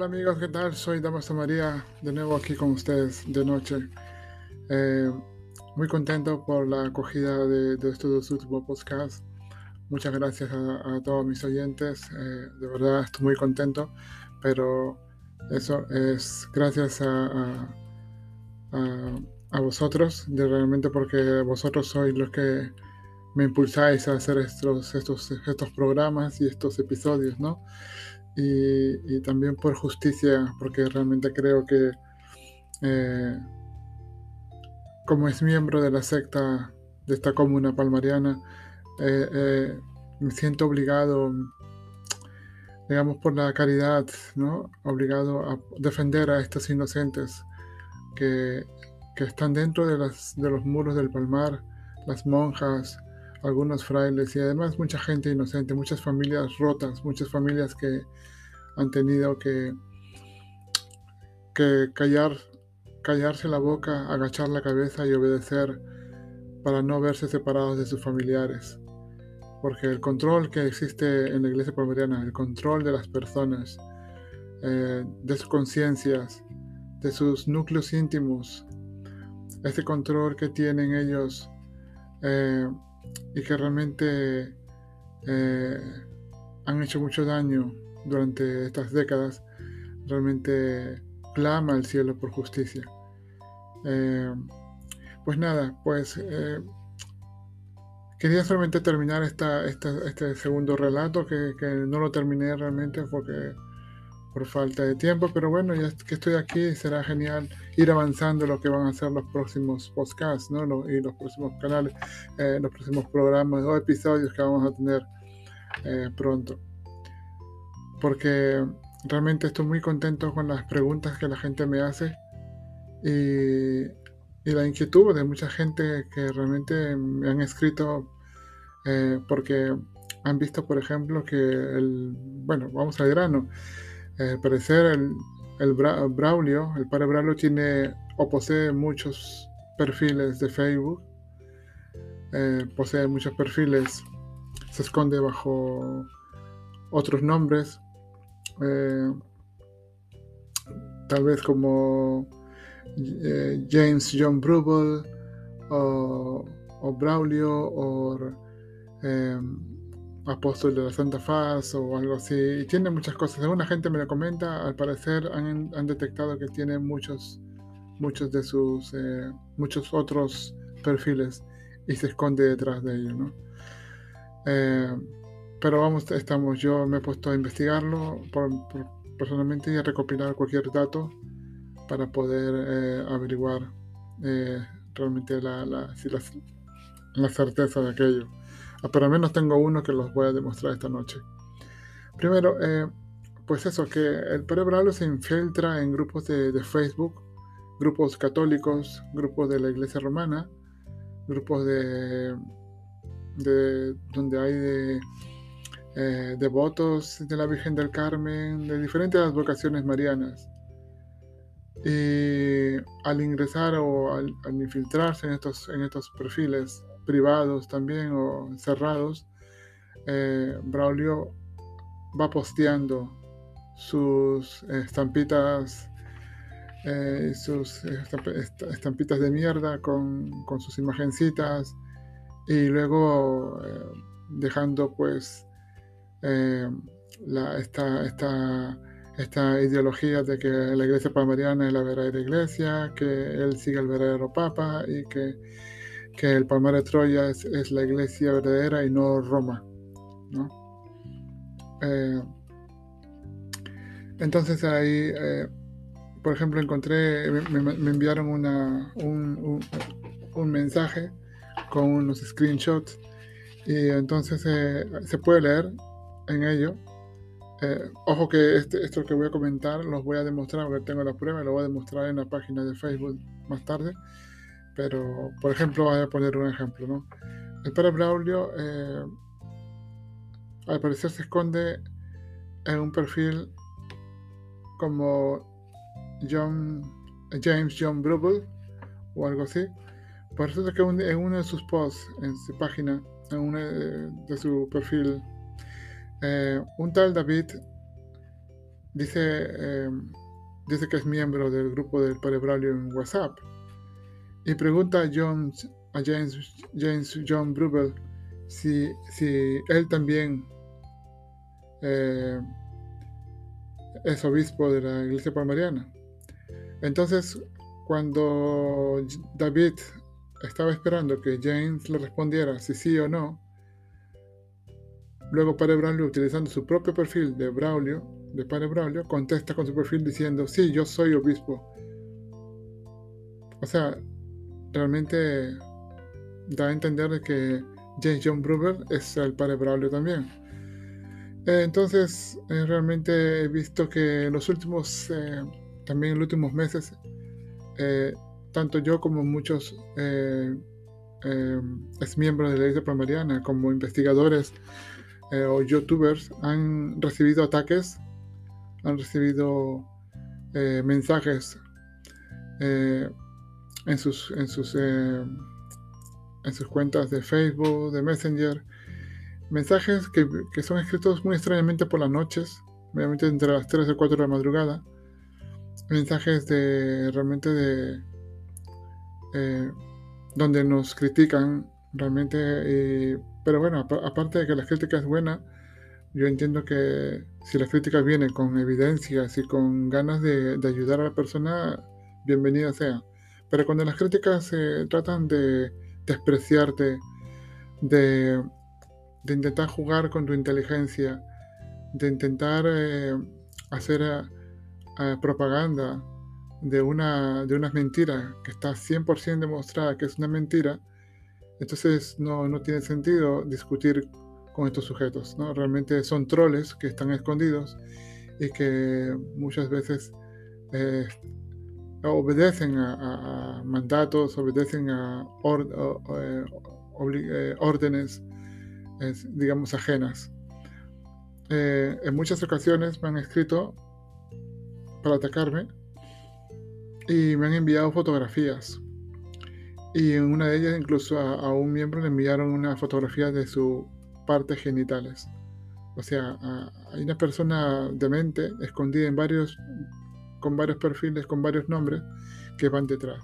Hola amigos, ¿qué tal? Soy Damaso María, de nuevo aquí con ustedes de noche. Eh, muy contento por la acogida de, estos dos últimos podcasts. Muchas gracias a, todos mis oyentes. Eh, de verdad estoy muy contento, pero eso es gracias a, a, vosotros, de realmente porque vosotros sois los que me impulsáis a hacer estos, estos, estos programas y estos episodios, ¿no? Y, también por justicia, porque realmente creo que eh, como es miembro de la secta de esta comuna palmariana, eh, eh, me siento obligado, digamos, por la caridad, ¿no? Obligado a defender a estos inocentes que, que están dentro de, las, de los muros del palmar, las monjas, algunos frailes y además mucha gente inocente, muchas familias rotas, muchas familias que han tenido que, que callar, callarse la boca, agachar la cabeza y obedecer para no verse separados de sus familiares. Porque el control que existe en la iglesia palmariana, el control de las personas, eh, de sus conciencias, de sus núcleos íntimos, ese control que tienen ellos eh, y que realmente eh, han hecho mucho daño durante estas décadas, realmente clama al cielo por justicia. Eh, pues nada, pues eh, quería solamente terminar esta, este segundo relato, que, no lo terminé realmente porque por falta de tiempo, pero bueno, ya que estoy aquí, será genial ir avanzando lo que van a ser los próximos podcasts, ¿no? y los próximos canales, eh, los próximos programas o episodios que vamos a tener pronto. Porque realmente estoy muy contento con las preguntas que la gente me hace y, la inquietud de mucha gente que realmente me han escrito eh, porque han visto, por ejemplo, que el, bueno, vamos al grano, eh, al parecer el, el Braulio, el padre Braulio tiene o posee muchos perfiles de Facebook, eh, posee muchos perfiles, se esconde bajo otros nombres, eh, tal vez como eh, James John Brubble o, Braulio o Apóstol de la Santa Faz o algo así. Y tiene muchas cosas. Alguna gente me lo comenta, al parecer han, detectado que tiene muchos, muchos de sus, eh, muchos otros perfiles y se esconde detrás de ellos, ¿no? Pero vamos, estamos, yo me he puesto a investigarlo personalmente y a recopilar cualquier dato para poder eh, averiguar eh, realmente la, la, la, certeza de aquello. Ah, pero al menos tengo uno que los voy a demostrar esta noche. Primero, eh, pues eso, que el cerebral se infiltra en grupos de, Facebook, grupos católicos, grupos de la iglesia romana, grupos de, de donde hay de eh, devotos de la Virgen del Carmen, de diferentes vocaciones marianas. Y al ingresar o al, infiltrarse en estos, en estos perfiles privados también o cerrados, eh, Braulio va posteando sus estampitas, eh, sus estampitas de mierda con, con sus imagencitas y luego dejando pues eh, esta, esta, esta, ideología de que la iglesia palmariana es la verdadera iglesia, que él sigue el verdadero papa y que, que el Palmar de Troya es, es, la iglesia verdadera y no Roma. ¿no? Eh, entonces ahí, eh, por ejemplo, encontré, me, enviaron un, un, mensaje con unos screenshots y entonces se puede leer en ello. Eh, ojo que este, esto que voy a comentar los voy a demostrar porque tengo la prueba y lo voy a demostrar en la página de Facebook más tarde. Pero, por ejemplo, voy a poner un ejemplo. ¿no? El padre Braulio, eh, al parecer, se esconde en un perfil como John, James John Brubble o algo así. Por eso es que en uno de sus posts en su página, en uno de su perfil eh, un tal David dice, em, dice que es miembro del grupo del Padre Braulio en WhatsApp y pregunta a, John, a James, James John Brubel si, si él también eh, es obispo de la iglesia palmariana. Entonces, cuando David estaba esperando que James le respondiera si sí o no, luego Padre Braulio, utilizando su propio perfil de Braulio, de Padre Braulio, contesta con su perfil diciendo, sí, yo soy obispo. O sea, realmente da a entender que James John Bruber es el Padre Braulio también. Eh, entonces, eh, realmente he visto que en los últimos, eh, también los últimos meses, tanto yo como muchos ex miembros de la Iglesia Palmariana, como investigadores o youtubers, han recibido ataques, han recibido mensajes en sus, en sus, en sus cuentas de Facebook, de Messenger, Mensajes que, son escritos muy extrañamente por las noches, obviamente entre las 3 y 4 de la madrugada. Mensajes de realmente de... Eh, donde nos critican realmente. pero bueno, aparte de que la crítica es buena, yo entiendo que si la crítica viene con evidencias y con ganas de, de ayudar a la persona, bienvenida sea. Pero cuando las críticas se tratan de despreciarte, de de intentar jugar con tu inteligencia, de intentar eh, hacer eh, eh, propaganda de una, de unas mentiras que está 100% demostrada que es una mentira, entonces no, no, tiene sentido discutir con estos sujetos. ¿no? Realmente son troles que están escondidos y que muchas veces obedecen a, mandatos, obedecen a órdenes digamos, ajenas. Eh, en muchas ocasiones me han escrito para atacarme y me han enviado fotografías. Y en una de ellas incluso a, un miembro le enviaron una fotografía de sus partes genitales. O sea, hay una persona demente escondida en varios, con varios perfiles, con varios nombres que van detrás.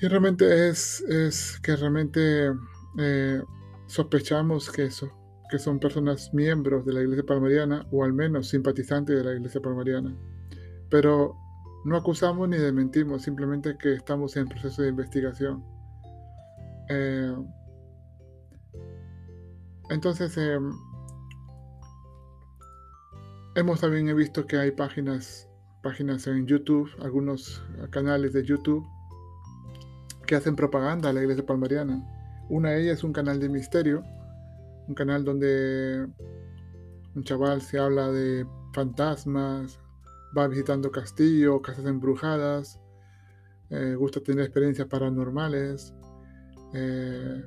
Y realmente es, es que realmente eh, sospechamos que, eso, que son personas miembros de la Iglesia Palmariana o al menos simpatizantes de la Iglesia Palmariana. Pero no acusamos ni desmentimos, simplemente que estamos en proceso de investigación. Eh, entonces, eh, hemos también visto que hay páginas, páginas en YouTube, algunos canales de YouTube que hacen propaganda a la Iglesia Palmariana. Una de ellas es un canal de misterio, un canal donde un chaval se habla de fantasmas, va visitando castillos, casas embrujadas, eh, gusta tener experiencias paranormales, eh,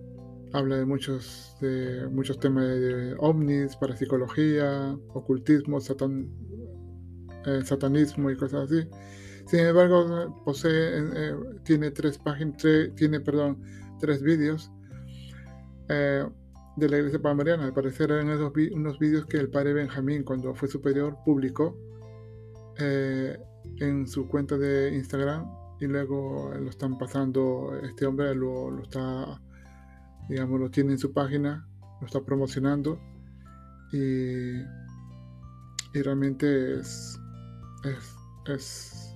habla de muchos, muchos temas de ovnis, parapsicología, ocultismo, eh, satanismo y cosas así. Sin embargo, posee, tiene tres páginas, tiene, perdón, tres vídeos eh, de la iglesia palmariana. Al parecer eran esos unos vídeos que el padre Benjamín, cuando fue superior, publicó eh, en su cuenta de Instagram y luego lo están pasando, este hombre lo, está, digamos, lo tiene en su página, lo está promocionando y, y realmente es, es, es,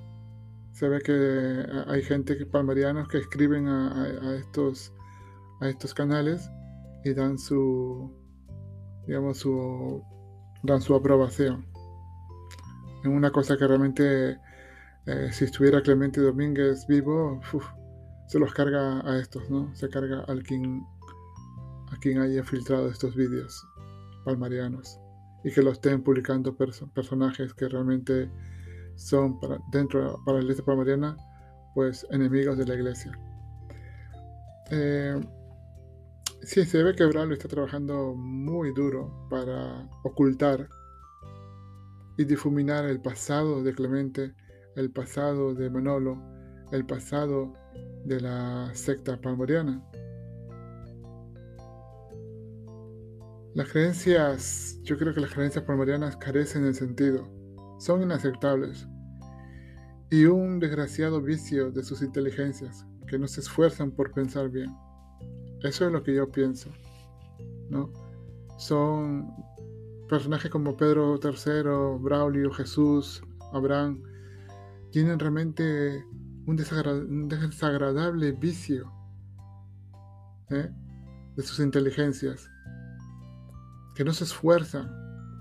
se ve que hay gente que, palmarianos que escriben a, estos, a estos canales y dan su, digamos, su, dan su aprobación. En una cosa que realmente, eh, si estuviera Clemente Domínguez vivo, se los carga a estos, ¿no? Se carga al quien, a quien haya filtrado estos vídeos palmarianos y que lo estén publicando personajes que realmente son dentro para la iglesia palmariana, pues enemigos de la iglesia. Eh, Sí, se ve que Braulio está trabajando muy duro para ocultar y difuminar el pasado de Clemente, el pasado de Manolo, el pasado de la secta palmariana. Las creencias, yo creo que las creencias palmarianas carecen de sentido. son inaceptables. Y un desgraciado vicio de sus inteligencias, que no se esfuerzan por pensar bien. Eso es lo que yo pienso. ¿no? Son personajes como Pedro III, Braulio, Jesús, Abraham, tienen realmente un, desagradable vicio ¿eh? de sus inteligencias, que no se esfuerzan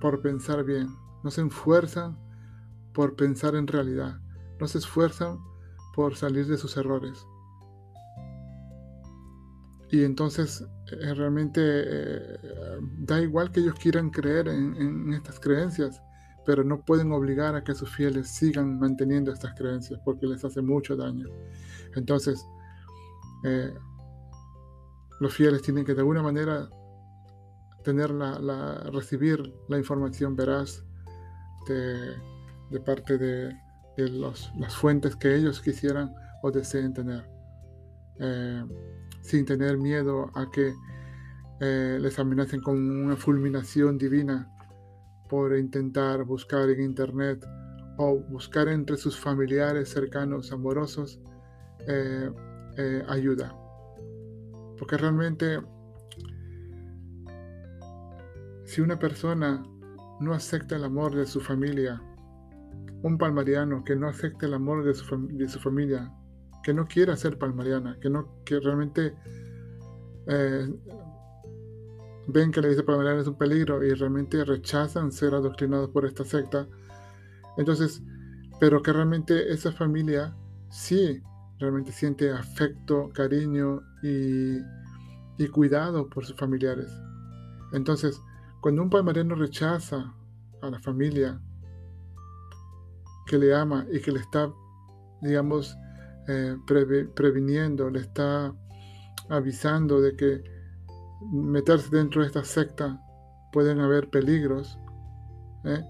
por pensar bien, no se esfuerzan por pensar en realidad, no se esfuerzan por salir de sus errores. Y entonces eh, realmente eh, da igual que ellos quieran creer en, estas creencias, pero no pueden obligar a que sus fieles sigan manteniendo estas creencias porque les hace mucho daño. Entonces, eh, los fieles tienen que de alguna manera tener la, recibir la información veraz de, parte de, las fuentes que ellos quisieran o deseen tener sin tener miedo a que eh, les amenacen con una fulminación divina por intentar buscar en internet o buscar entre sus familiares cercanos, amorosos, eh, eh, ayuda. Porque realmente, si una persona no acepta el amor de su familia, un palmariano que no acepta el amor de su, de su familia, que no quiera ser palmariana, que, no, que realmente eh, ven que la iglesia palmariana es un peligro y realmente rechazan ser adoctrinados por esta secta. Entonces, pero que realmente esa familia sí realmente siente afecto, cariño y, y cuidado por sus familiares. Entonces, cuando un palmariano rechaza a la familia que le ama y que le está, digamos, eh, previniendo, le está avisando de que meterse dentro de esta secta pueden haber peligros, ¿eh?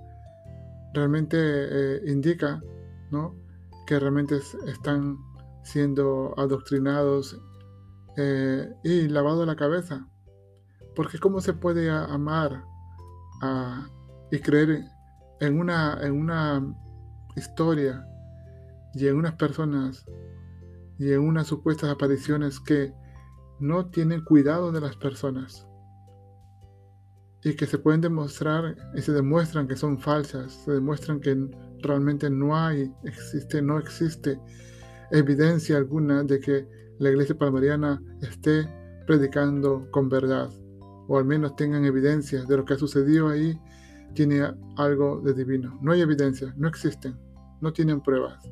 realmente eh, indica ¿no? que realmente están siendo adoctrinados y lavado la cabeza. Porque ¿cómo se puede amar y creer en una, en una historia y en unas personas y en unas supuestas apariciones que no tienen cuidado de las personas y que se pueden demostrar y se demuestran que son falsas, se demuestran que realmente no hay, existe, no existe evidencia alguna de que la iglesia palmariana esté predicando con verdad, o al menos tengan evidencia de lo que ha sucedido ahí, tiene algo de divino. No hay evidencia, no existen, no tienen pruebas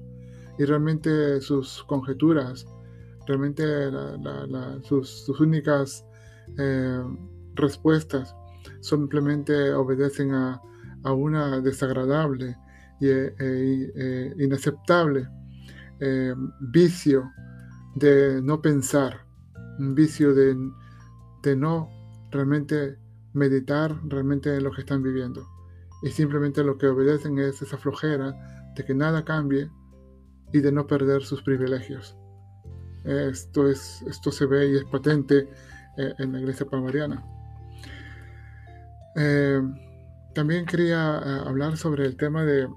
y realmente sus conjeturas, realmente sus, únicas eh, respuestas simplemente obedecen a, una desagradable y e, e, inaceptable eh, vicio de no pensar, un vicio de, de no realmente meditar realmente en lo que están viviendo. Y simplemente lo que obedecen es esa flojera de que nada cambie y de no perder sus privilegios. Esto, es, esto se ve y es patente eh, en la iglesia palmariana. Eh, también quería eh, hablar sobre el tema de,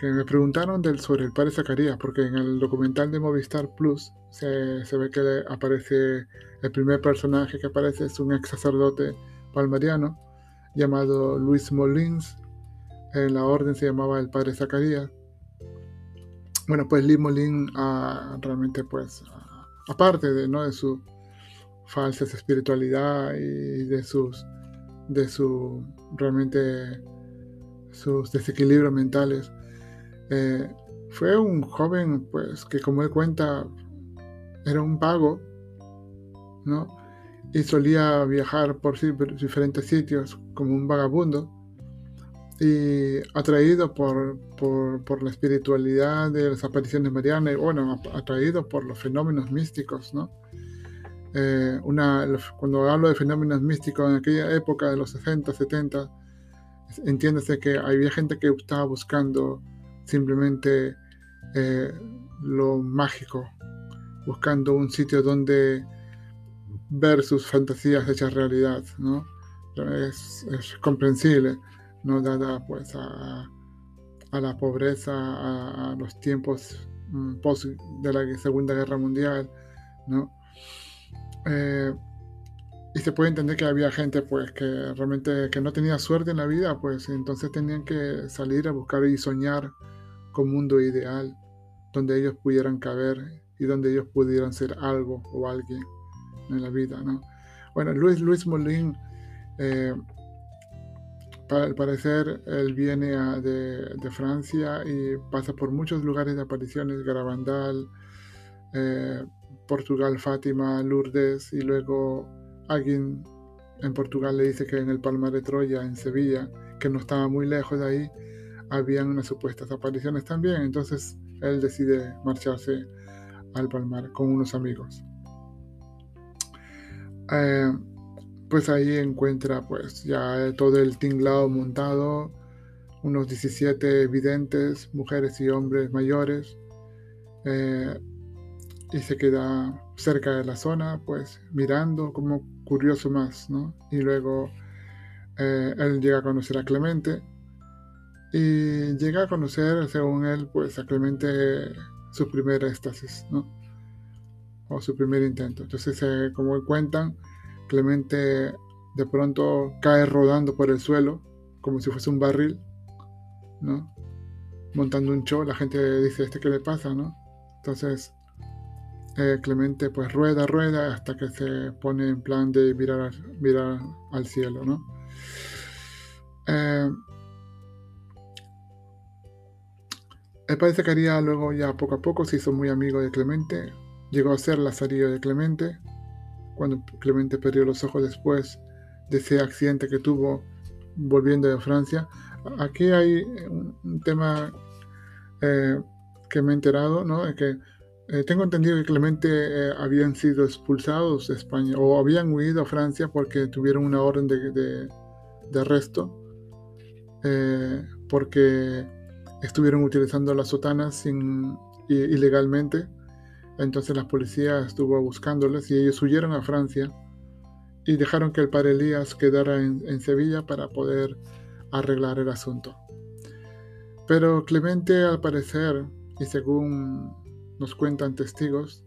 que me preguntaron del, sobre el padre Zacarías, porque en el documental de Movistar Plus se, se, ve que aparece el primer personaje que aparece es un ex sacerdote palmariano llamado Luis Molins. En la orden se llamaba el padre Zacarías. Bueno, pues Lee Molin ah, realmente pues ah, aparte de, ¿no? de su falsa espiritualidad y de sus de su realmente sus desequilibrios mentales eh, fue un joven pues que como él cuenta era un vago no y solía viajar por diferentes sitios como un vagabundo y atraído por, la espiritualidad de las apariciones marianas, y bueno, atraído por los fenómenos místicos, ¿no? Eh, cuando hablo de fenómenos místicos en aquella época de los 60, 70, entiéndase que había gente que estaba buscando simplemente eh, lo mágico, buscando un sitio donde ver sus fantasías hechas realidad, ¿no? Es, comprensible no dada pues a, a la pobreza, a, los tiempos mm, post de la Segunda Guerra Mundial, ¿no? Eh, y se puede entender que había gente pues que realmente que no tenía suerte en la vida, pues entonces tenían que salir a buscar y soñar con un mundo ideal donde ellos pudieran caber y donde ellos pudieran ser algo o alguien en la vida, ¿no? Bueno, Luis, Luis Molín, eh, para, al parecer, él viene de, Francia y pasa por muchos lugares de apariciones, Garabandal, eh, Portugal, Fátima, Lourdes, y luego alguien en Portugal le dice que en el Palmar de Troya, en Sevilla, que no estaba muy lejos de ahí, habían unas supuestas apariciones también. Entonces él decide marcharse al Palmar con unos amigos. Eh, pues ahí encuentra pues ya todo el tinglado montado, unos 17 videntes, mujeres y hombres mayores, eh, y se queda cerca de la zona, pues mirando como curioso más, ¿no? Y luego eh, él llega a conocer a Clemente y llega a conocer, según él, pues a Clemente su primera éxtasis, ¿no? O su primer intento. Entonces, eh, como cuentan, Clemente de pronto cae rodando por el suelo, como si fuese un barril, ¿no? Montando un show, la gente dice, ¿este qué le pasa, no? Entonces, eh, Clemente pues rueda, rueda hasta que se pone en plan de mirar, mirar al cielo, ¿no? Eh, el padre Zacarías luego ya poco a poco se hizo muy amigo de Clemente, llegó a ser lazarillo de Clemente, cuando Clemente perdió los ojos después de ese accidente que tuvo volviendo de Francia. Aquí hay un, tema eh, que me he enterado, ¿no? Que eh, tengo entendido que Clemente eh, habían sido expulsados de España o habían huido a Francia porque tuvieron una orden de, de, arresto, porque estuvieron utilizando las sotanas sin, ilegalmente entonces la policía estuvo buscándoles y ellos huyeron a Francia y dejaron que el padre Elías quedara en, Sevilla para poder arreglar el asunto. Pero Clemente, al parecer, y según nos cuentan testigos,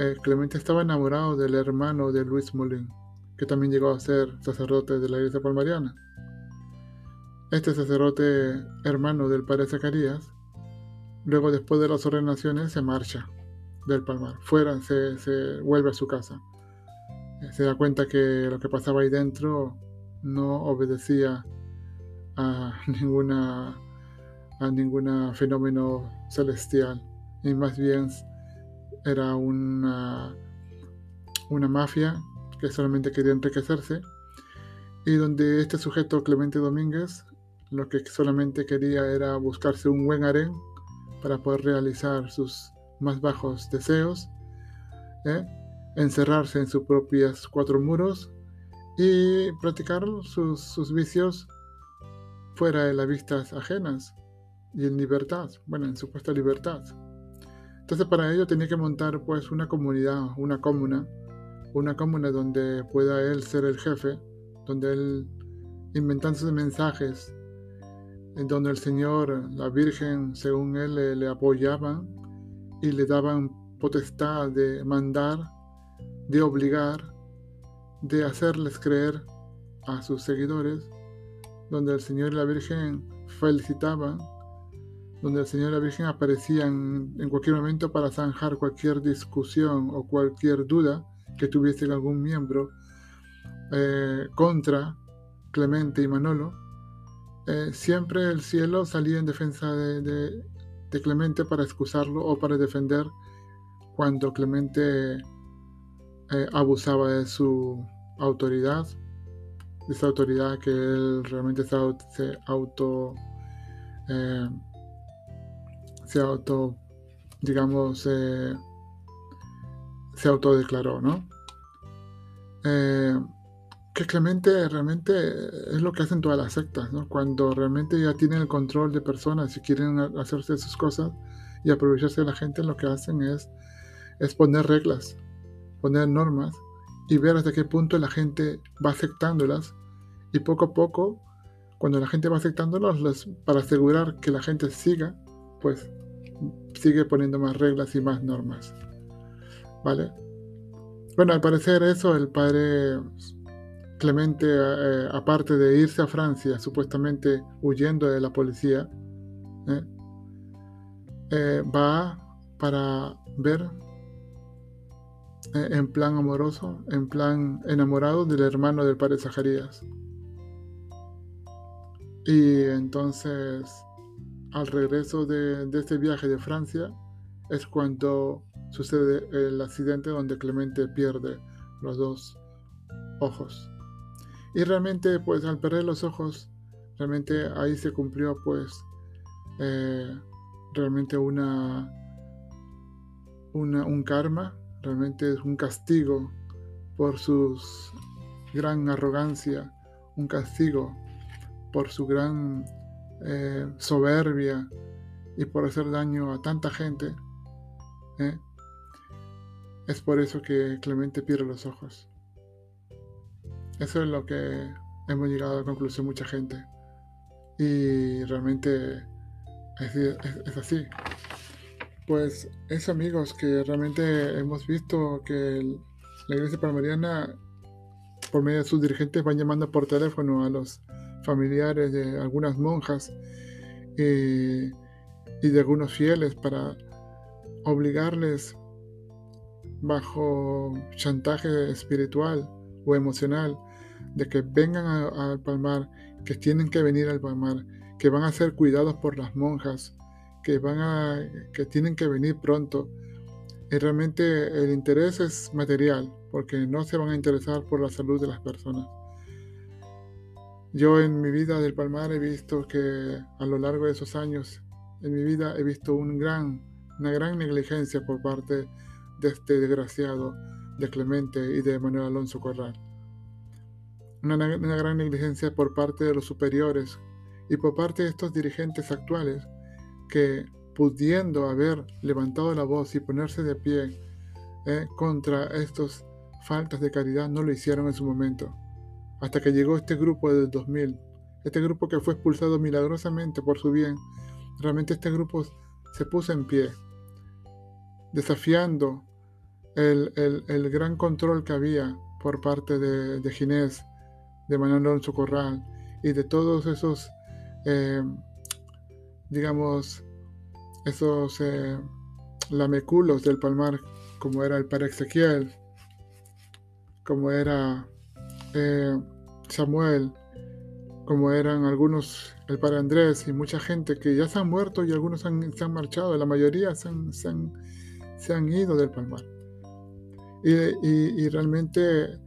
eh, Clemente estaba enamorado del hermano de Luis Molín, que también llegó a ser sacerdote de la iglesia palmariana. Este sacerdote hermano del padre Zacarías, luego después de las ordenaciones se marcha del Palmar. Fuera se, vuelve a su casa. Eh, se da cuenta que lo que pasaba ahí dentro no obedecía a ninguna a ningún fenómeno celestial y más bien era una, una mafia que solamente quería enriquecerse y donde este sujeto Clemente Domínguez lo que solamente quería era buscarse un buen harén para poder realizar sus más bajos deseos, ¿eh? encerrarse en sus propias cuatro muros y practicar sus, vicios fuera de las vistas ajenas y en libertad, bueno, en supuesta libertad. Entonces para ello tenía que montar pues una comunidad, una comuna, una comuna donde pueda él ser el jefe, donde él inventando sus mensajes, en donde el Señor, la Virgen, según él, le, apoyaban y le daban potestad de mandar, de obligar, de hacerles creer a sus seguidores, donde el Señor y la Virgen felicitaban, donde el Señor y la Virgen aparecían en cualquier momento para zanjar cualquier discusión o cualquier duda que tuviese algún miembro eh, contra Clemente y Manolo, eh, siempre el cielo salía en defensa de, Clemente para excusarlo o para defender cuando Clemente eh, abusaba de su autoridad, de esa autoridad que él realmente se, auto, eh, se auto, digamos, se autodeclaró, ¿no? Que Clemente realmente es lo que hacen todas las sectas, ¿no? Cuando realmente ya tienen el control de personas y quieren hacerse sus cosas y aprovecharse de la gente, lo que hacen es, es poner reglas, poner normas y ver hasta qué punto la gente va aceptándolas y poco a poco, cuando la gente va aceptándolos, para asegurar que la gente siga, pues sigue poniendo más reglas y más normas. ¿Vale? Bueno, al parecer eso, el padre Clemente, eh, aparte de irse a Francia, supuestamente huyendo de la policía, ¿eh? Eh, va para ver en plan amoroso, en plan enamorado del hermano del padre Zacarías. Y entonces, al regreso de este viaje de Francia, es cuando sucede el accidente donde Clemente pierde los dos ojos. Y realmente, pues al perder los ojos, realmente ahí se cumplió, pues, eh, realmente una, una, un karma, realmente es un castigo por su gran arrogancia, un castigo por su gran eh, soberbia y por hacer daño a tanta gente. ¿eh? Es por eso que Clemente pierde los ojos. Eso es lo que hemos llegado a la conclusión mucha gente. Y realmente es, así. Pues eso amigos, que realmente hemos visto que la iglesia palmariana, por medio de sus dirigentes, van llamando por teléfono a los familiares de algunas monjas y de algunos fieles para obligarles bajo chantaje espiritual o emocional de que vengan al Palmar, que tienen que venir al Palmar, que van a ser cuidados por las monjas, que, van a, que tienen que venir pronto. Y realmente el interés es material, porque no se van a interesar por la salud de las personas. Yo en mi vida del Palmar he visto que a lo largo de esos años, en mi vida he visto una gran negligencia por parte de este desgraciado de Clemente y de Manuel Alonso Corral una, gran negligencia por parte de los superiores y por parte de estos dirigentes actuales que pudiendo haber levantado la voz y ponerse de pie eh, contra estas faltas de caridad no lo hicieron en su momento. Hasta que llegó este grupo del 2000, este grupo que fue expulsado milagrosamente por su bien, realmente este grupo se puso en pie, desafiando el, gran control que había por parte de, de Ginés de Manuel Alonso Corral y de todos esos, eh, digamos, esos eh, lameculos del Palmar, como era el Padre Ezequiel, como era eh, Samuel, como eran algunos, el Padre Andrés y mucha gente que ya se han muerto y algunos se han marchado, la mayoría se han, se han, ido del Palmar. Y, y realmente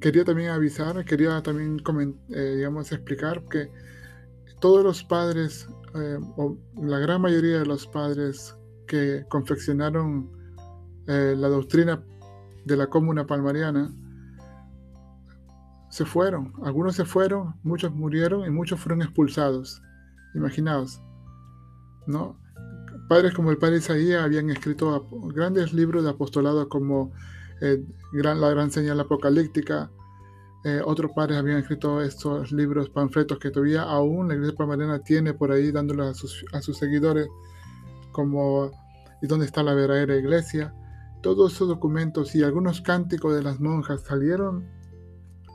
quería también avisar, quería también eh, digamos, explicar que todos los padres, eh, o la gran mayoría de los padres que confeccionaron eh, la doctrina de la comuna palmariana, se fueron. Algunos se fueron, muchos murieron y muchos fueron expulsados. Imaginaos, ¿no? Padres como el padre Isaías habían escrito grandes libros de apostolado como eh, gran, la gran señal apocalíptica. Eh, otros padres habían escrito estos libros, panfletos que todavía aún la iglesia palmariana tiene por ahí dándolos a sus, a sus seguidores, como ¿y dónde está la verdadera iglesia? Todos esos documentos y algunos cánticos de las monjas salieron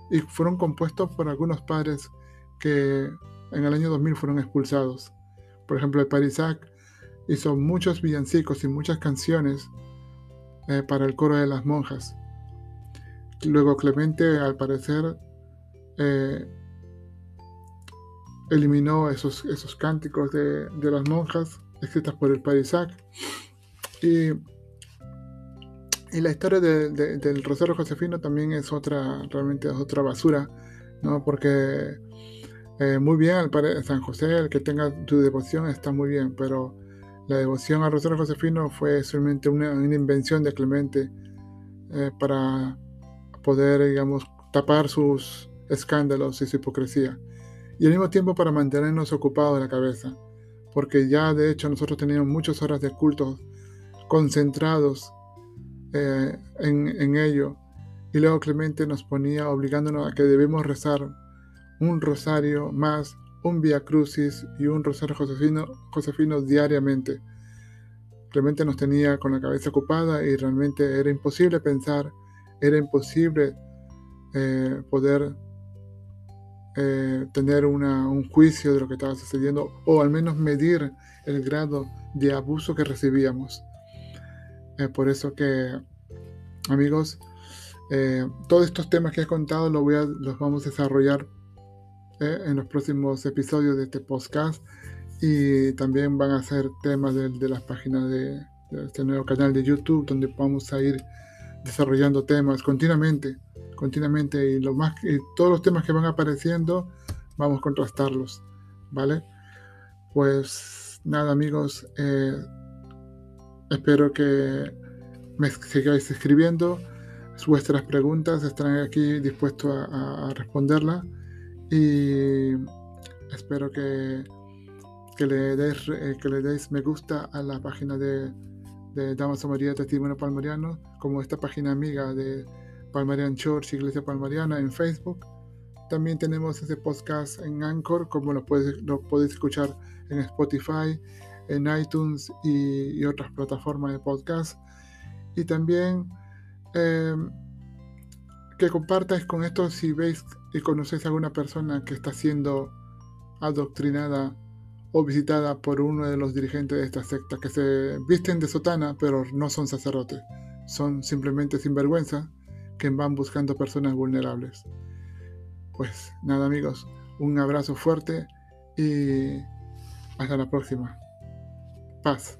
y fueron compuestos por algunos padres que en el año 2000 fueron expulsados. Por ejemplo, el padre Isaac hizo muchos villancicos y muchas canciones eh, para el coro de las monjas. Luego Clemente, al parecer, eh, eliminó esos, esos cánticos de, las monjas escritas por el padre Isaac. Y, y la historia del Rosario Josefino también es otra, realmente es otra basura, ¿no? Porque eh, muy bien al padre San José, el que tenga tu devoción está muy bien, pero la devoción a Rosario Josefino fue solamente una, invención de Clemente eh, para poder, digamos, tapar sus escándalos y su hipocresía. Y al mismo tiempo para mantenernos ocupados de la cabeza, porque ya de hecho nosotros teníamos muchas horas de culto concentrados eh, en, en ello. Y luego Clemente nos ponía obligándonos a que debemos rezar un rosario más, un Via Crucis y un rosario Josefino, diariamente. Realmente nos tenía con la cabeza ocupada y realmente era imposible pensar, era imposible eh, poder eh, tener un juicio de lo que estaba sucediendo o al menos medir el grado de abuso que recibíamos. Por eso que, amigos, eh, todos estos temas que he contado los, voy a, los vamos a desarrollar eh, en los próximos episodios de este podcast. Y también van a ser temas de, las páginas de, de, este nuevo canal de YouTube donde vamos a ir desarrollando temas continuamente continuamente. Y, lo más, y todos los temas que van apareciendo vamos a contrastarlos, ¿vale? Pues nada amigos, eh, espero que me sigáis escribiendo, vuestras preguntas estarán aquí dispuestos a, responderlas y espero que, que, le deis, eh, que le deis me gusta a la página de, de Damaso María Testimonio Palmariano, como esta página amiga de Palmarian Church, Iglesia Palmariana en Facebook. También tenemos ese podcast en Anchor, como lo puedes, lo podéis escuchar en Spotify, en iTunes y, otras plataformas de podcast. Y también em, que compartáis con esto si veis y conocéis a alguna persona que está siendo adoctrinada o visitada por uno de los dirigentes de esta secta, que se visten de sotana, pero no son sacerdotes, son simplemente sinvergüenza que van buscando personas vulnerables. Pues nada amigos, un abrazo fuerte y hasta la próxima. Paz.